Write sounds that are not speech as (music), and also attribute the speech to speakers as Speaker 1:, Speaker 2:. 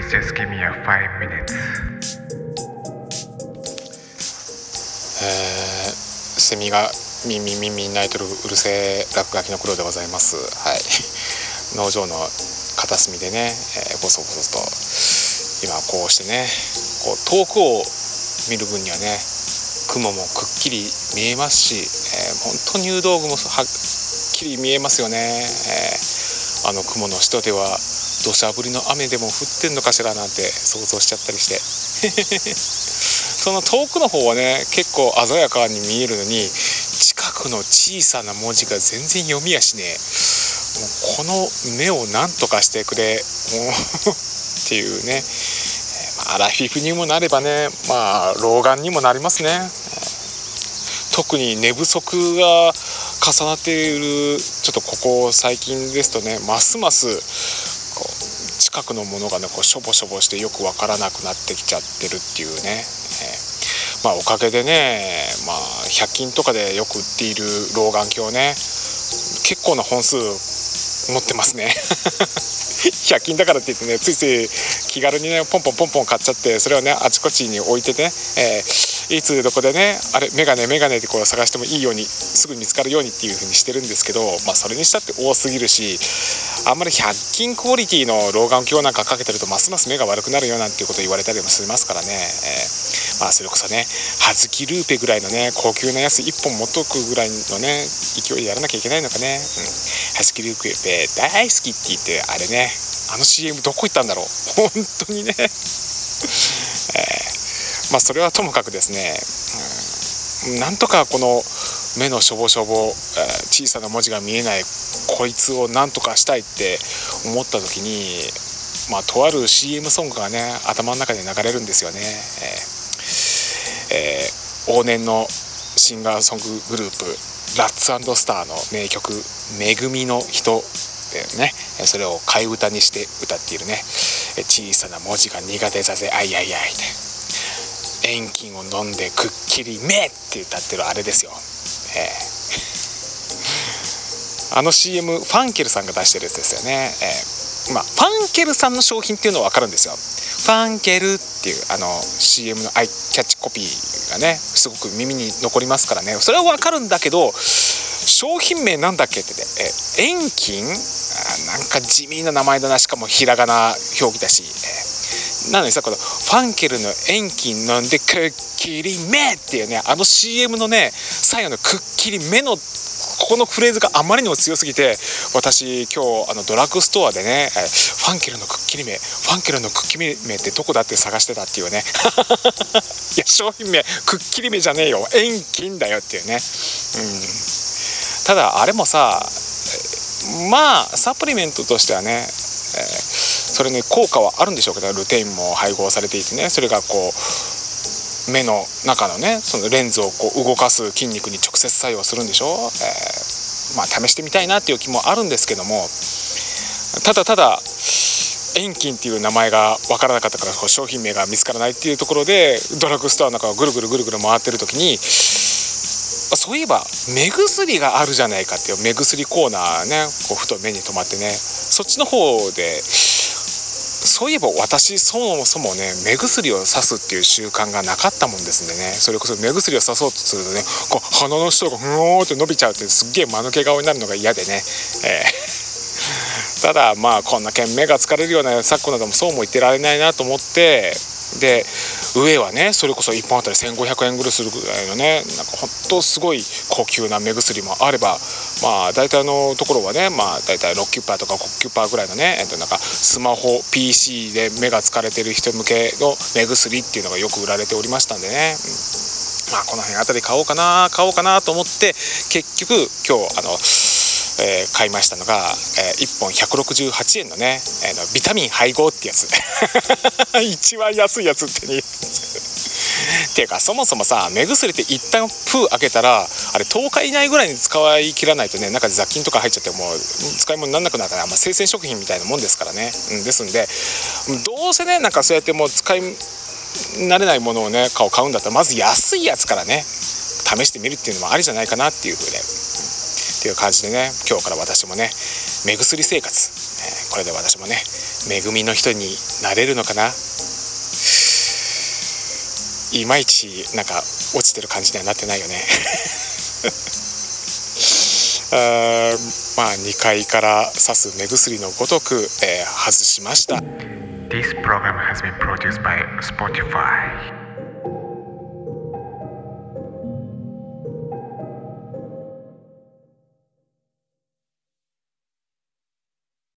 Speaker 1: Please just give me a five minutes.
Speaker 2: えー、セミがミンミンミンミン鳴いてるうるせえ落書きの黒でございます。はい。(laughs) 農場の片隅でね、えー、ボソボソと今こうしてねこう遠くを見る分にはね雲もくっきり見えますし、えー、本当入道雲もはっきり見えますよね、えー、あの雲の下では土砂降りの雨でも降ってんのかしらなんて想像しちゃったりして。(laughs) その遠くの方はね結構鮮やかに見えるのに近くの小さな文字が全然読みやしねもうこの目を何とかしてくれ。(laughs) っていうね、アラフィフにもなればねまあ老眼にもなりますね。特に寝不足が重なっているちょっとここ最近ですとねますますこう近くのものがねこうしょぼしょぼしてよくわからなくなってきちゃってるっていうね、えー、まあおかげでねまあ100均とかでよく売っている老眼鏡ね結構な本数持ってますね。(laughs) 100均だからって言ってねついつい気軽にねポンポンポンポン買っちゃってそれをねあちこちに置いてね、えー、いつどこでねあれメガネメガネってこう探してもいいようにすぐ見つかるようにっていう風にしてるんですけどまあそれにしたって多すぎるしあんまり100均クオリティの老眼鏡なんかかけてるとますます目が悪くなるよなんていうこと言われたりもしますからね、えー、まあそれこそね葉月ルーペぐらいのね高級なやつ1本持っとくぐらいのね勢いでやらなきゃいけないのかね、うん、葉月ルーペ大好きって言ってあれねあの CM どこ行ったんだろう。本当にね。えー、まあそれはともかくですね、うん、なんとかこの目のしょぼしょぼ、えー、小さな文字が見えないこいつをなんとかしたいって思った時にまあとある CM ソングがね頭の中で流れるんですよね、えーえー、往年のシンガーソンググループラッツスターの名曲「めぐみの人」ね。それを替え歌にして歌っているね。小さな文字が苦手させあいあいあいで遠近を飲んでくっきり目って歌ってるあれですよ、えー、(laughs) あの CM ファンケルさんが出してるやつですよね、えー、まあファンケルさんの商品っていうのは分かるんですよ。ファンケルっていうあの CM のアイキャッチコピーがねすごく耳に残りますからね。それは分かるんだけど商品名なんだっけってえ遠近なんか地味な名前だな。しかもひらがな表記だし、えー、なのにさこのファンケルの遠近飲んでくっきり目っていうねあの CM のね最後のくっきり目のここのフレーズがあまりにも強すぎて私今日あのドラッグストアでねファンケルのくっきり目ファンケルのくっきり目ってどこだって探してたっていうね。(laughs) いや商品名くっきり目じゃねえよ。遠近だよっていうね。うん。ただあれもさまあサプリメントとしてはね、えー、それに効果はあるんでしょうけどルテインも配合されていてねそれがこう目の中のねそのレンズをこう動かす筋肉に直接作用するんでしょ、えー、まあ試してみたいなっていう気もあるんですけどもただただ遠近っていう名前が分からなかったから商品名が見つからないっていうところでドラッグストアの中をぐるぐるぐるぐる回ってる時にそういえば目薬があるじゃないかっていう目薬コーナーねこうふと目に留まってね。そっちの方でそういえば私そもそもね目薬をさすっていう習慣がなかったもんですんでね。それこそ目薬をさそうとするとねこう鼻の下がふーって伸びちゃうってすっげえ間抜け顔になるのが嫌でね、えー、(laughs) ただまあこんなけん目が疲れるような昨今などもそうも言ってられないなと思ってで上はねそれこそ1本あたり1500円ぐらいするぐらいのねなんかほんとすごい高級な目薬もあればまあ大体のところはねまあ大体6キュッパーとか5キュッパーぐらいのね、えっと、なんかスマホ PC で目が疲れてる人向けの目薬っていうのがよく売られておりましたんでね、うん、まあこの辺あたり買おうかな買おうかなと思って結局今日あのえー、買いましたのが、えー、1本168円のね、えー、ビタミン配合ってやつ。(laughs) 一番安いやつってに (laughs) っていうかそもそもさ目薬って一旦封開けたらあれ10日以内ぐらいに使い切らないとね中で雑菌とか入っちゃってもう使い物にならなくなるから、まあ、生鮮食品みたいなもんですからね、うん、ですんでどうせねなんかそうやってもう使い慣れないものをね買うんだったらまず安いやつからね試してみるっていうのもありじゃないかなっていうふうで。っていう感じでね今日から私もね目薬生活、これで私もね恵みの人になれるのかな。いまいちなんか落ちてる感じにはなってないよね。(laughs) あーまあ2階から刺す目薬のごとく、えー外しました。
Speaker 1: This program has been produced by Spotify.